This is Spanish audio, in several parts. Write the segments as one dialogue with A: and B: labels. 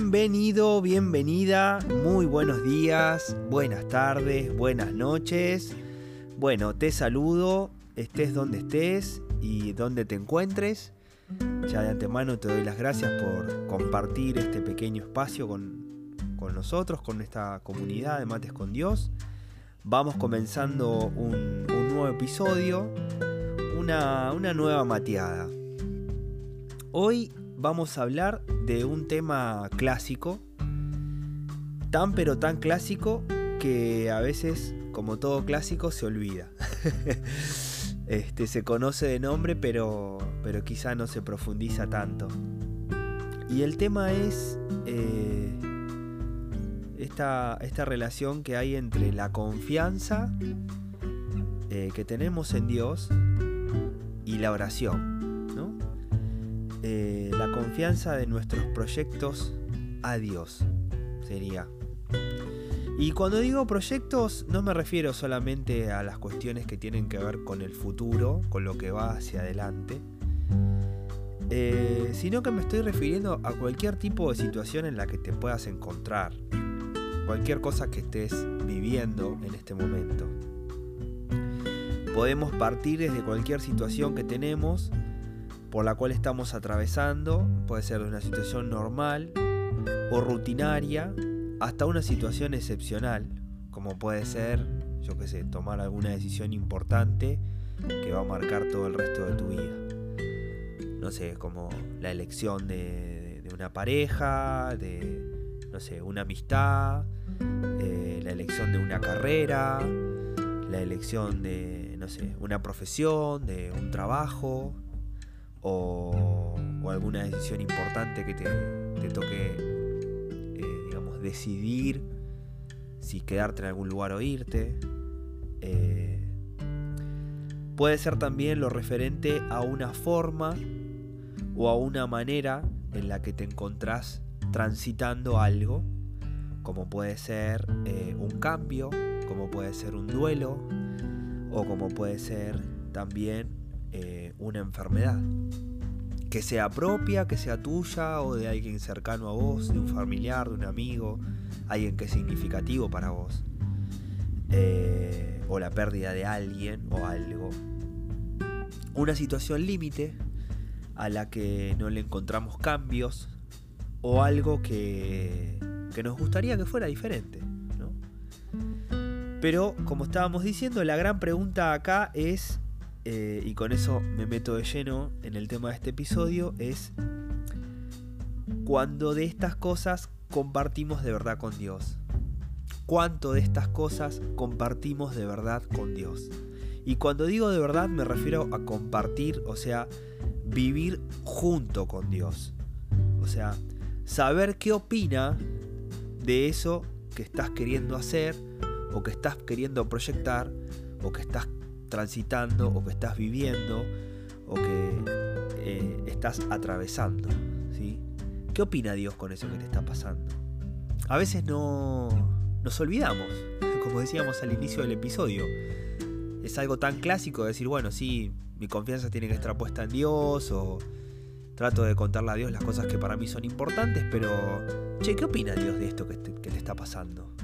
A: Bienvenido, bienvenida, muy buenos días, buenas tardes, buenas noches. Bueno, te saludo, estés donde estés y donde te encuentres. Ya de antemano te doy las gracias por compartir este pequeño espacio con, nosotros, con esta comunidad de Mates con Dios. Vamos comenzando un, nuevo episodio, una, una nueva mateada. Hoy vamos a hablar de un tema clásico, tan pero tan clásico que a veces, como todo clásico, se olvida. este, se conoce de nombre, pero, pero quizá no se profundiza tanto. Y el tema es eh, esta, esta, relación que hay entre la confianza eh, que tenemos en Dios y la oración. Eh, la confianza de nuestros proyectos a Dios sería. Y cuando digo proyectos no me refiero solamente a las cuestiones que tienen que ver con el futuro, con lo que va hacia adelante, eh, sino que me estoy refiriendo a cualquier tipo de situación en la que te puedas encontrar, cualquier cosa que estés viviendo en este momento. Podemos partir desde cualquier situación que tenemos por la cual estamos atravesando, puede ser de una situación normal o rutinaria hasta una situación excepcional, como puede ser, yo qué sé, tomar alguna decisión importante que va a marcar todo el resto de tu vida. No sé, como la elección de, una pareja, de, no sé, una amistad, eh, la elección de una carrera, la elección de, no sé, una profesión, de un trabajo, o, alguna decisión importante que te, toque, eh, digamos, decidir si quedarte en algún lugar o irte. Eh, puede ser también lo referente a una forma o a una manera en la que te encontrás transitando algo, como puede ser eh, un cambio, como puede ser un duelo, o como puede ser también eh, una enfermedad. Que sea propia, que sea tuya o de alguien cercano a vos, de un familiar, de un amigo, alguien que es significativo para vos. Eh, o la pérdida de alguien o algo. Una situación límite a la que no le encontramos cambios o algo que, que nos gustaría que fuera diferente. Pero, como estábamos diciendo, la gran pregunta acá es eh, y con eso me meto de lleno en el tema de este episodio, es cuando de estas cosas compartimos de verdad con Dios. ¿Cuánto de estas cosas compartimos de verdad con Dios? Y cuando digo de verdad me refiero a compartir, o sea, vivir junto con Dios. O sea, saber qué opina de eso que estás queriendo hacer, o que estás queriendo proyectar, o que estás transitando o que estás viviendo o que eh, estás atravesando. ¿sí? ¿Qué opina Dios con eso que te está pasando? A veces no nos olvidamos, como decíamos al inicio del episodio. Es algo tan clásico decir, bueno, sí, mi confianza tiene que estar puesta en Dios o trato de contarle a Dios las cosas que para mí son importantes, pero, che, ¿qué opina Dios de esto que te, está pasando?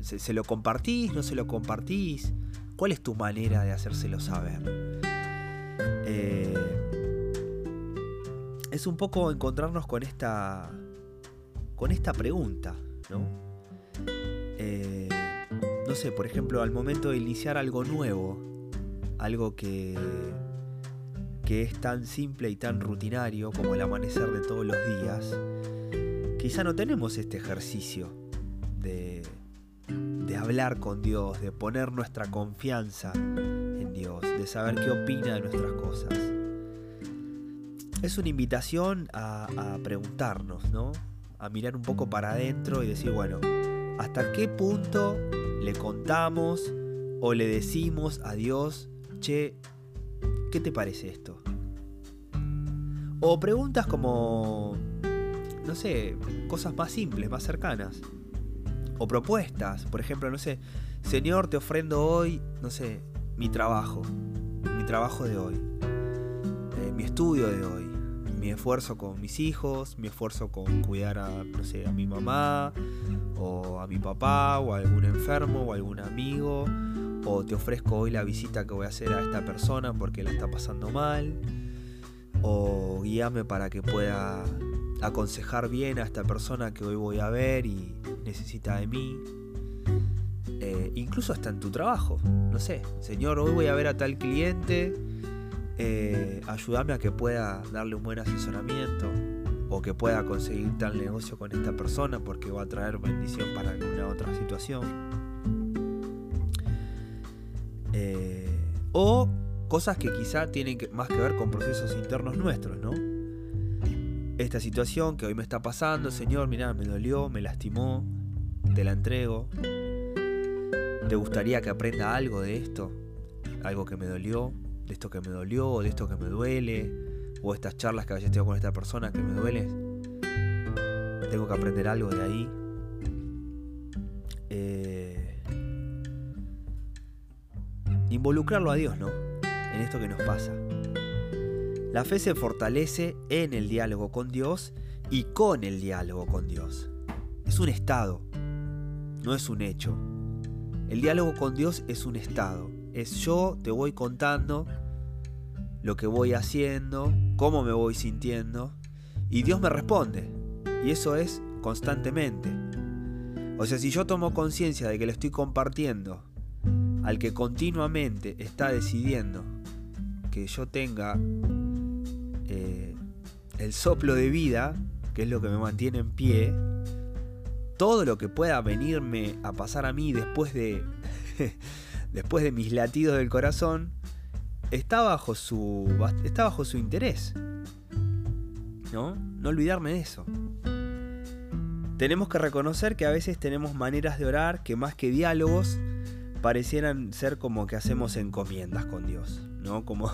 A: ¿Se, ¿Se, lo compartís? ¿No se lo compartís? ¿Cuál es tu manera de hacérselo saber? Eh, es un poco encontrarnos con esta, con esta pregunta, ¿no? Eh, no sé, por ejemplo, al momento de iniciar algo nuevo, algo que, que es tan simple y tan rutinario como el amanecer de todos los días, quizá no tenemos este ejercicio de, de hablar con Dios, de poner nuestra confianza en Dios, de saber qué opina de nuestras cosas. Es una invitación a, preguntarnos, ¿no? A mirar un poco para adentro y decir, bueno, ¿hasta qué punto le contamos o le decimos a Dios, che, ¿qué te parece esto? O preguntas como, no sé, cosas más simples, más cercanas. O propuestas, por ejemplo, no sé, Señor, te ofrendo hoy, no sé, mi trabajo, mi trabajo de hoy, eh, mi estudio de hoy, mi esfuerzo con mis hijos, mi esfuerzo con cuidar a, no sé, a mi mamá, o a mi papá, o a algún enfermo, o a algún amigo, o te ofrezco hoy la visita que voy a hacer a esta persona porque la está pasando mal, o guíame para que pueda aconsejar bien a esta persona que hoy voy a ver y necesita de mí. Eh, incluso hasta en tu trabajo, no sé, Señor, hoy voy a ver a tal cliente, eh, ayúdame a que pueda darle un buen asesoramiento o que pueda conseguir tal negocio con esta persona porque va a traer bendición para alguna otra situación. Eh, o cosas que quizá tienen más que ver con procesos internos nuestros. Esta situación que hoy me está pasando, Señor, mira, me dolió, me lastimó, te la entrego. ¿Te gustaría que aprenda algo de esto? Algo que me dolió, de esto que me dolió, de esto que me duele, o estas charlas que a veces tengo con esta persona que me duele. Tengo que aprender algo de ahí. Eh, involucrarlo a Dios, ¿no? En esto que nos pasa. La fe se fortalece en el diálogo con Dios y con el diálogo con Dios. Es un estado, no es un hecho. El diálogo con Dios es un estado. Es yo te voy contando lo que voy haciendo, cómo me voy sintiendo, y Dios me responde. Y eso es constantemente. O sea, si yo tomo conciencia de que le estoy compartiendo al que continuamente está decidiendo que yo tenga el soplo de vida, que es lo que me mantiene en pie, todo lo que pueda venirme a pasar a mí después de, después de mis latidos del corazón, está bajo su, está bajo su interés. ¿No? No olvidarme de eso. Tenemos que reconocer que a veces tenemos maneras de orar que más que diálogos parecieran ser como que hacemos encomiendas con Dios, ¿no? Como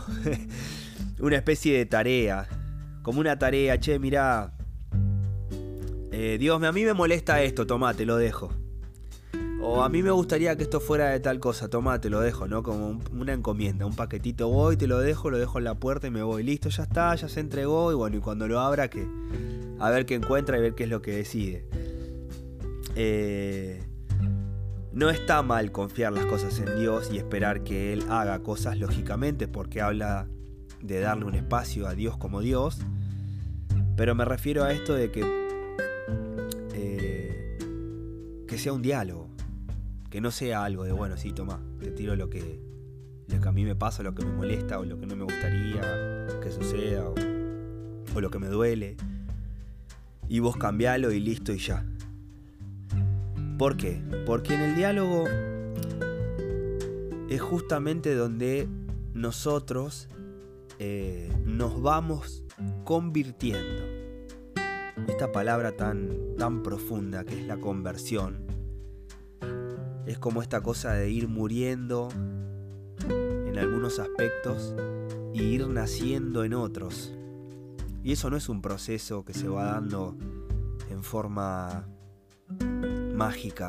A: una especie de tarea, como una tarea, che, mirá, eh, Dios, a mí me molesta esto, toma, te lo dejo. O a mí me gustaría que esto fuera de tal cosa, toma, te lo dejo, ¿no? Como una encomienda, un paquetito, voy, te lo dejo, lo dejo en la puerta y me voy. Listo, ya está, ya se entregó y bueno, y cuando lo abra, que a ver qué encuentra y ver qué es lo que decide. Eh, no está mal confiar las cosas en Dios y esperar que Él haga cosas lógicamente porque habla de darle un espacio a Dios como Dios. Pero me refiero a esto de que, eh, que sea un diálogo que no sea algo de, bueno, sí, toma, te tiro lo que, lo que a mí me pasa, lo que me molesta o lo que no me gustaría que suceda o, lo que me duele. Y vos cambialo y listo y ya. ¿Por qué? Porque en el diálogo es justamente donde nosotros eh, nos vamos convirtiendo. Esta palabra tan, tan profunda que es la conversión es como esta cosa de ir muriendo en algunos aspectos y ir naciendo en otros. Y eso no es un proceso que se va dando en forma mágica.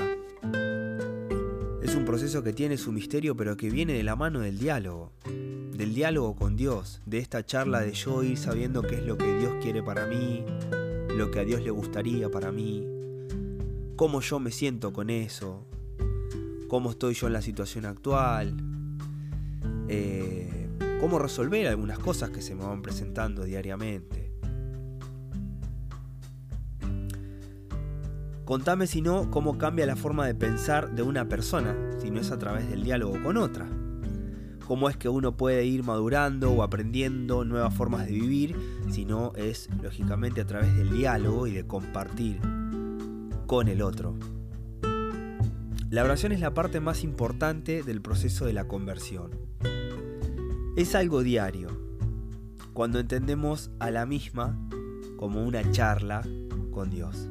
A: Es un proceso que tiene su misterio pero que viene de la mano del diálogo, del diálogo con Dios, de esta charla de yo ir sabiendo qué es lo que Dios quiere para mí, lo que a Dios le gustaría para mí, cómo yo me siento con eso, cómo estoy yo en la situación actual, eh, cómo resolver algunas cosas que se me van presentando diariamente. Contame si no cómo cambia la forma de pensar de una persona, si no es a través del diálogo con otra. Cómo es que uno puede ir madurando o aprendiendo nuevas formas de vivir, si no es lógicamente a través del diálogo y de compartir con el otro. La oración es la parte más importante del proceso de la conversión. Es algo diario, cuando entendemos a la misma como una charla con Dios.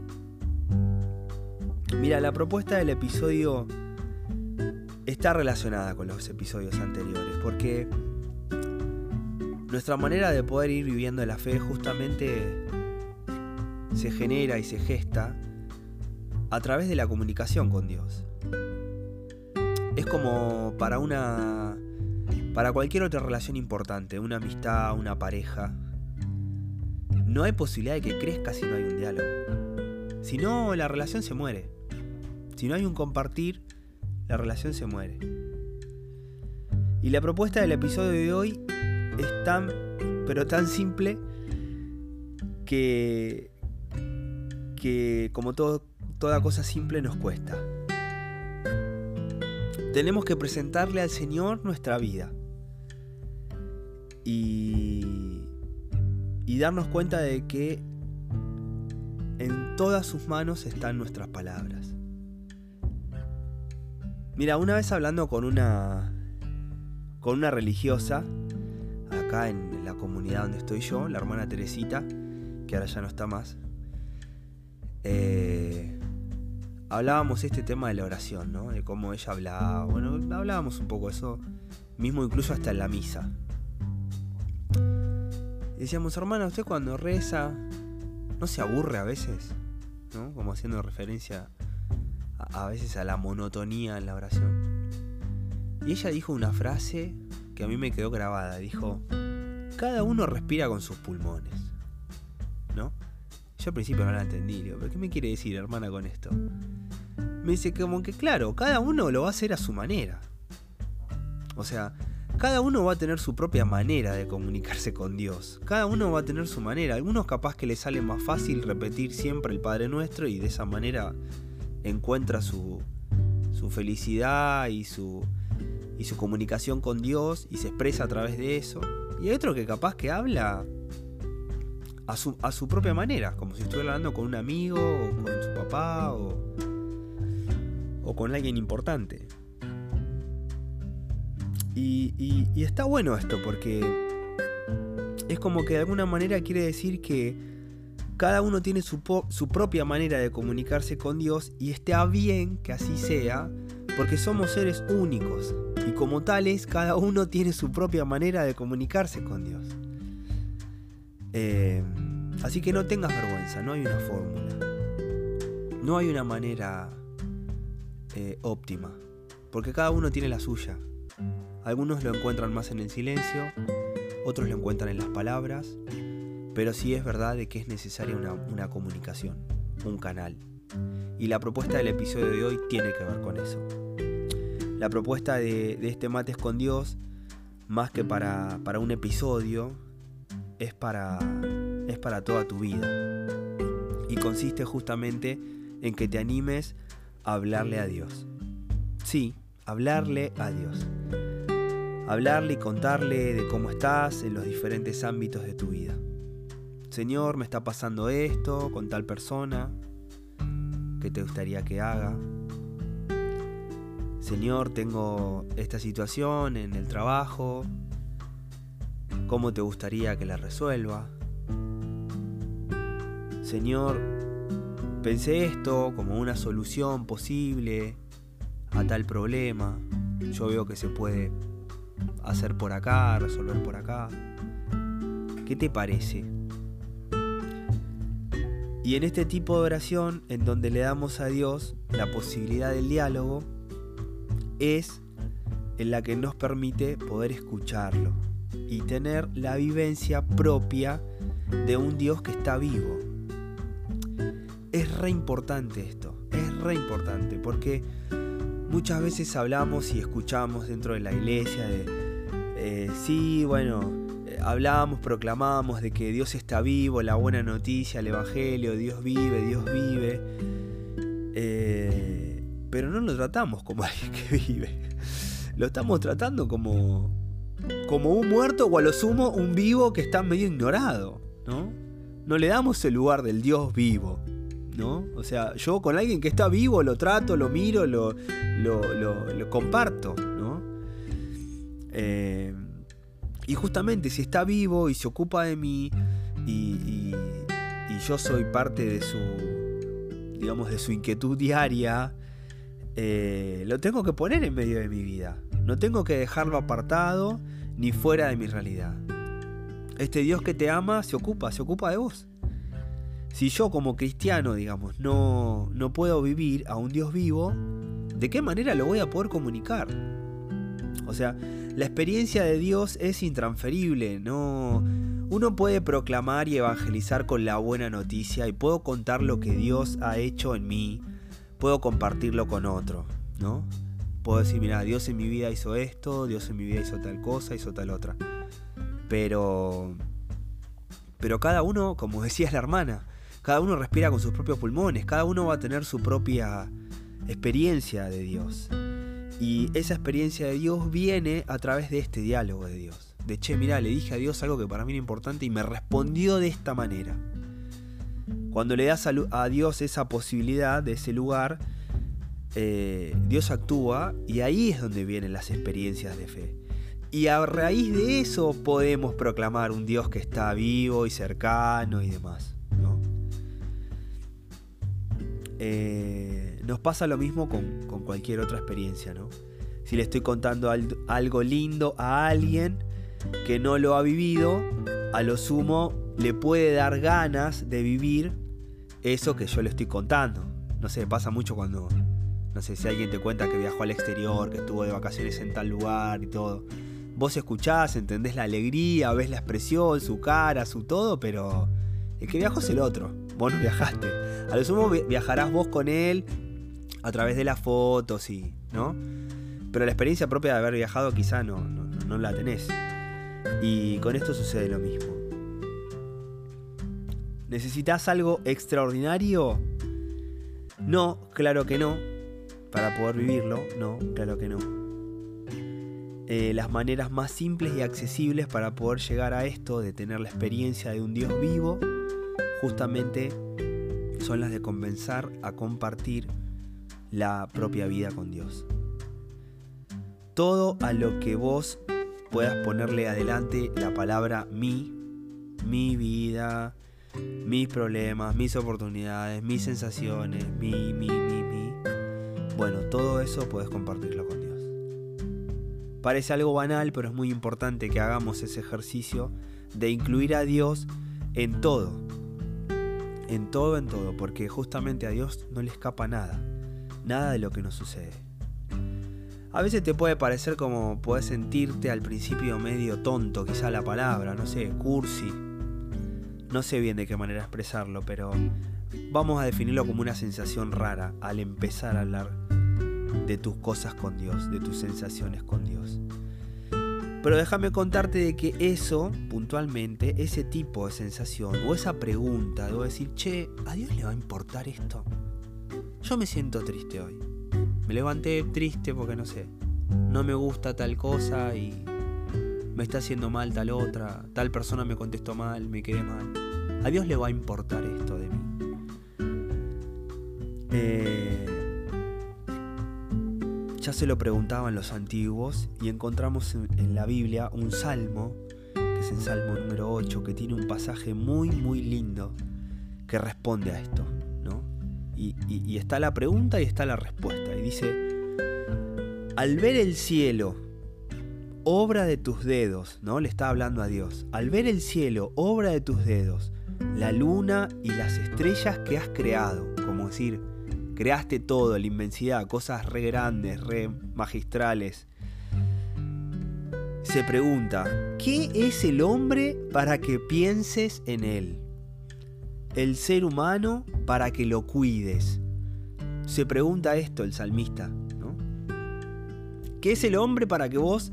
A: Mira, la propuesta del episodio está relacionada con los episodios anteriores, porque nuestra manera de poder ir viviendo la fe justamente se genera y se gesta a través de la comunicación con Dios. Es como para una para cualquier otra relación importante, una amistad, una pareja. No hay posibilidad de que crezca si no hay un diálogo. Si no, la relación se muere. Si no hay un compartir, la relación se muere. Y la propuesta del episodio de hoy es tan, pero tan simple que, que como todo, toda cosa simple nos cuesta. Tenemos que presentarle al Señor nuestra vida. Y, y darnos cuenta de que en todas sus manos están nuestras palabras. Mira, una vez hablando con una con una religiosa acá en la comunidad donde estoy yo, la hermana Teresita, que ahora ya no está más, eh, hablábamos este tema de la oración, ¿no? De cómo ella hablaba. Bueno, hablábamos un poco eso, mismo incluso hasta en la misa. decíamos, hermana, usted cuando reza, ¿no se aburre a veces? ¿No? Como haciendo referencia a veces a la monotonía en la oración. Y ella dijo una frase que a mí me quedó grabada. Dijo, cada uno respira con sus pulmones. ¿No? Yo al principio no la entendí, digo, ¿pero qué me quiere decir, hermana, con esto? Me dice como que, claro, cada uno lo va a hacer a su manera. O sea, cada uno va a tener su propia manera de comunicarse con Dios. Cada uno va a tener su manera. Algunos capaz que les sale más fácil repetir siempre el Padre Nuestro y de esa manera encuentra su, su felicidad y su, y su comunicación con Dios y se expresa a través de eso. Y hay otro que capaz que habla a su, propia manera, como si estuviera hablando con un amigo o con su papá o, o con alguien importante. Y, está bueno esto porque es como que de alguna manera quiere decir que cada uno tiene su, su, propia manera de comunicarse con Dios y está bien que así sea, porque somos seres únicos y como tales cada uno tiene su propia manera de comunicarse con Dios. Eh, así que no tengas vergüenza, no hay una fórmula. No hay una manera eh, óptima, porque cada uno tiene la suya. Algunos lo encuentran más en el silencio, otros lo encuentran en las palabras, pero sí es verdad de que es necesaria una, comunicación, un canal. Y la propuesta del episodio de hoy tiene que ver con eso. La propuesta de, este mates con Dios, más que para, para un episodio, es para, es para toda tu vida. Y consiste justamente en que te animes a hablarle a Dios. Sí, hablarle a Dios. Hablarle y contarle de cómo estás en los diferentes ámbitos de tu vida. Señor, me está pasando esto con tal persona. ¿Qué te gustaría que haga? Señor, tengo esta situación en el trabajo, cómo te gustaría que la resuelva. Señor, pensé esto como una solución posible a tal problema. Yo veo que se puede hacer por acá, resolver por acá. ¿Qué te parece? Y en este tipo de oración, en donde le damos a Dios la posibilidad del diálogo, es en la que nos permite poder escucharlo y tener la vivencia propia de un Dios que está vivo. Es re importante esto, es re importante, porque muchas veces hablamos y escuchamos dentro de la iglesia de, eh, sí, bueno, hablamos, proclamamos de que Dios está vivo, la buena noticia, el Evangelio, Dios vive, Dios vive. Eh, pero no lo tratamos como alguien que vive. Lo estamos tratando como, como un muerto o a lo sumo un vivo que está medio ignorado, ¿no? No le damos el lugar del Dios vivo, ¿no? O sea, yo con alguien que está vivo lo trato, lo miro, lo, lo, comparto, ¿no? Eh, y justamente si está vivo y se ocupa de mí y, yo soy parte de su, digamos, de su inquietud diaria, eh, lo tengo que poner en medio de mi vida. No tengo que dejarlo apartado ni fuera de mi realidad. Este Dios que te ama se ocupa, se ocupa de vos. Si yo como cristiano, digamos, no, no puedo vivir a un Dios vivo, ¿de qué manera lo voy a poder comunicar? O sea, la experiencia de Dios es intransferible, no uno puede proclamar y evangelizar con la buena noticia y puedo contar lo que Dios ha hecho en mí, puedo compartirlo con otro, ¿no? Puedo decir, mira, Dios en mi vida hizo esto, Dios en mi vida hizo tal cosa, hizo tal otra. Pero pero cada uno, como decía la hermana, cada uno respira con sus propios pulmones, cada uno va a tener su propia experiencia de Dios. Y esa experiencia de Dios viene a través de este diálogo de Dios. De che, mira, le dije a Dios algo que para mí era importante y me respondió de esta manera. Cuando le das a Dios esa posibilidad de ese lugar, eh, Dios actúa y ahí es donde vienen las experiencias de fe. Y a raíz de eso podemos proclamar un Dios que está vivo y cercano y demás. Eh, nos pasa lo mismo con, cualquier otra experiencia, ¿no? Si le estoy contando algo lindo a alguien que no lo ha vivido, a lo sumo le puede dar ganas de vivir eso que yo le estoy contando. No sé, pasa mucho cuando, no sé, si alguien te cuenta que viajó al exterior, que estuvo de vacaciones en tal lugar y todo. Vos escuchás, entendés la alegría, ves la expresión, su cara, su todo, pero el que viajó es el otro. Vos no viajaste. A lo sumo viajarás vos con él a través de las fotos y. ¿no? Pero la experiencia propia de haber viajado quizá no, no, la tenés. Y con esto sucede lo mismo. ¿Necesitas algo extraordinario? No, claro que no. Para poder vivirlo, no, claro que no. Eh, las maneras más simples y accesibles para poder llegar a esto, de tener la experiencia de un Dios vivo, justamente son las de comenzar a compartir la propia vida con Dios. Todo a lo que vos puedas ponerle adelante la palabra mi, mi vida, mis problemas, mis oportunidades, mis sensaciones, mi, mi, mi, mi. Bueno, todo eso puedes compartirlo con Dios. Parece algo banal, pero es muy importante que hagamos ese ejercicio de incluir a Dios en todo, en todo, en todo, porque justamente a Dios no le escapa nada, nada de lo que nos sucede. A veces te puede parecer como puedes sentirte al principio medio tonto, quizá la palabra, no sé, cursi. No sé bien de qué manera expresarlo, pero vamos a definirlo como una sensación rara al empezar a hablar de tus cosas con Dios, de tus sensaciones con Dios. Pero déjame contarte de que eso, puntualmente, ese tipo de sensación o esa pregunta de decir, che, ¿a Dios le va a importar esto? Yo me siento triste hoy. Me levanté triste porque no sé, no me gusta tal cosa y me está haciendo mal tal otra, tal persona me contestó mal, me quedé mal. ¿A Dios le va a importar esto de mí? Eh, ya se lo preguntaban los antiguos y encontramos en la Biblia un salmo, que es el Salmo número 8, que tiene un pasaje muy, muy lindo que responde a esto. Y está la pregunta y está la respuesta. Y dice, al ver el cielo, obra de tus dedos, ¿no? Le está hablando a Dios. Al ver el cielo, obra de tus dedos, la luna y las estrellas que has creado, como decir, creaste todo, la inmensidad, cosas re grandes, re magistrales. Se pregunta, ¿qué es el hombre para que pienses en él? El ser humano para que lo cuides. Se pregunta esto el salmista. ¿Qué es el hombre para que vos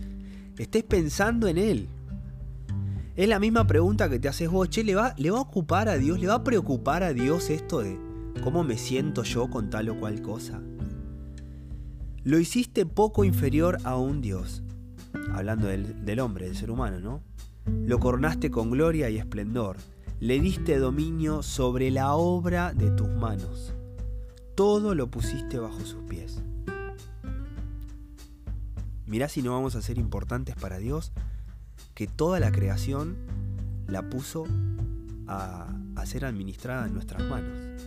A: estés pensando en él? Es la misma pregunta que te haces vos, che, ¿le va, ¿le va a ocupar a Dios? ¿Le va a preocupar a Dios esto de cómo me siento yo con tal o cual cosa. Lo hiciste poco inferior a un Dios, hablando del, del hombre, del ser humano, ¿no? Lo coronaste con gloria y esplendor, le diste dominio sobre la obra de tus manos, todo lo pusiste bajo sus pies. Mirá si no vamos a ser importantes para Dios, que toda la creación la puso a, ser administrada en nuestras manos.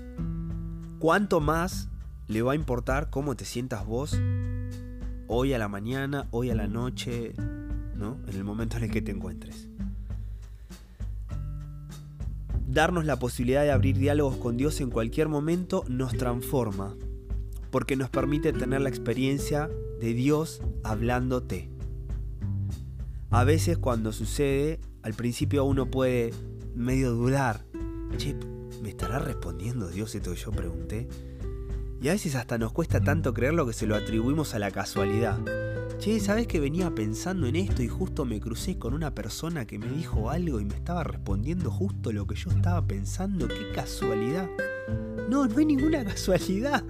A: ¿Cuánto más le va a importar cómo te sientas vos hoy a la mañana, hoy a la noche, ¿no? En el momento en el que te encuentres. Darnos la posibilidad de abrir diálogos con Dios en cualquier momento nos transforma, porque nos permite tener la experiencia de Dios hablándote. A veces cuando sucede, al principio uno puede medio dudar. Che, ¿me estará respondiendo Dios esto que yo pregunté? Y a veces hasta nos cuesta tanto creerlo que se lo atribuimos a la casualidad. Che, ¿sabes que venía pensando en esto y justo me crucé con una persona que me dijo algo y me estaba respondiendo justo lo que yo estaba pensando? ¡Qué casualidad! No, no hay ninguna casualidad.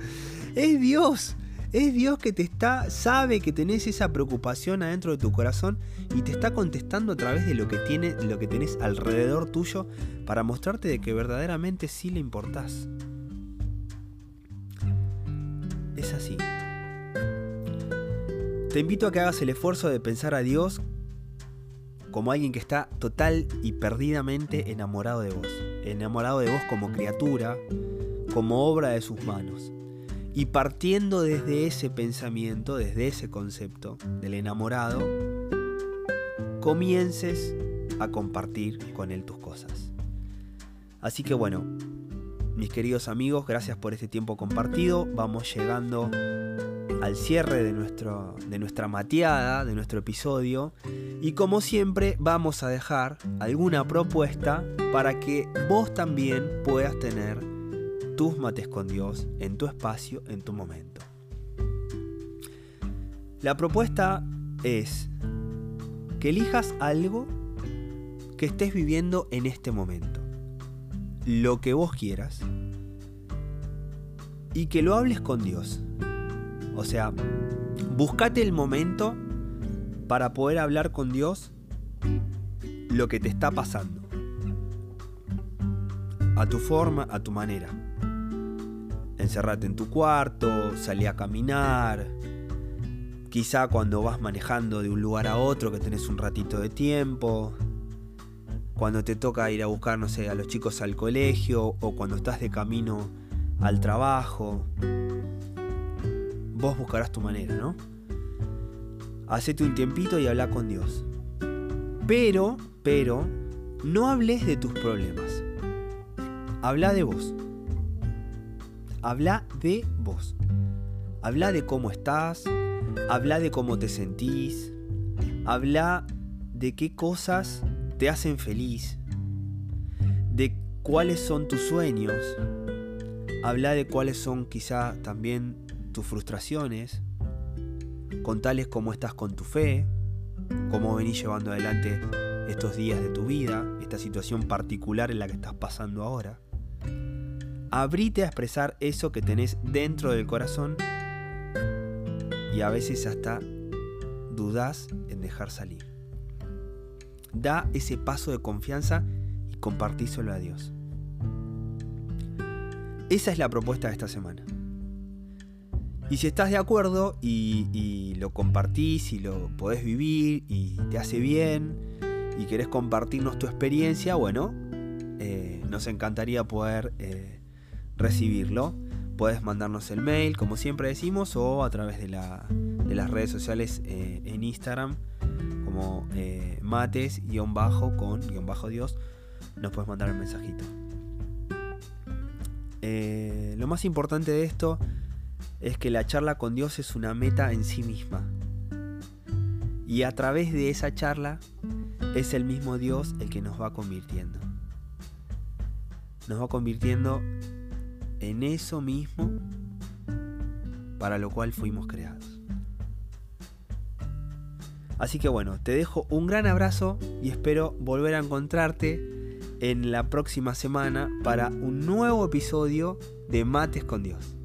A: Es Dios. Es Dios que te está, sabe que tenés esa preocupación adentro de tu corazón y te está contestando a través de lo que tiene, lo que tenés alrededor tuyo para mostrarte de que verdaderamente sí le importás. Es así. Te invito a que hagas el esfuerzo de pensar a Dios como alguien que está total y perdidamente enamorado de vos. Enamorado de vos como criatura, como obra de sus manos. Y partiendo desde ese pensamiento, desde ese concepto del enamorado, comiences a compartir con él tus cosas. Así que bueno, mis queridos amigos, gracias por este tiempo compartido. Vamos llegando al cierre de, nuestro, de nuestra mateada, de nuestro episodio. Y como siempre vamos a dejar alguna propuesta para que vos también puedas tener tus mates con Dios en tu espacio, en tu momento. La propuesta es que elijas algo que estés viviendo en este momento. Lo que vos quieras. Y que lo hables con Dios. O sea, buscate el momento para poder hablar con Dios lo que te está pasando. A tu forma, a tu manera encerrate en tu cuarto, salí a caminar. Quizá cuando vas manejando de un lugar a otro que tenés un ratito de tiempo. Cuando te toca ir a buscar, no sé, a los chicos al colegio o cuando estás de camino al trabajo. Vos buscarás tu manera, ¿no? Hacete un tiempito y habla con Dios. Pero, pero, no hables de tus problemas. Habla de vos. Habla de vos. Habla de cómo estás. Habla de cómo te sentís. Habla de qué cosas te hacen feliz. De cuáles son tus sueños. Habla de cuáles son quizá también tus frustraciones. Contales cómo estás con tu fe. Cómo venís llevando adelante estos días de tu vida. Esta situación particular en la que estás pasando ahora. Abrite a expresar eso que tenés dentro del corazón y a veces hasta dudás en dejar salir. Da ese paso de confianza y compartíselo a Dios. Esa es la propuesta de esta semana. Y si estás de acuerdo y, lo compartís y lo podés vivir y te hace bien y querés compartirnos tu experiencia, bueno, eh, nos encantaría poder eh, recibirlo. Puedes mandarnos el mail, como siempre decimos, o a través de, las redes sociales eh, en Instagram, como mates-con-dios, nos puedes mandar un mensajito. Lo más importante de esto es que la charla con Dios es una meta en sí misma. Y a través de esa charla es el mismo Dios el que nos va convirtiendo. Nos va convirtiendo en eso mismo para lo cual fuimos creados. Así que bueno, te dejo un gran abrazo y espero volver a encontrarte en la próxima semana para un nuevo episodio de Mates con Dios.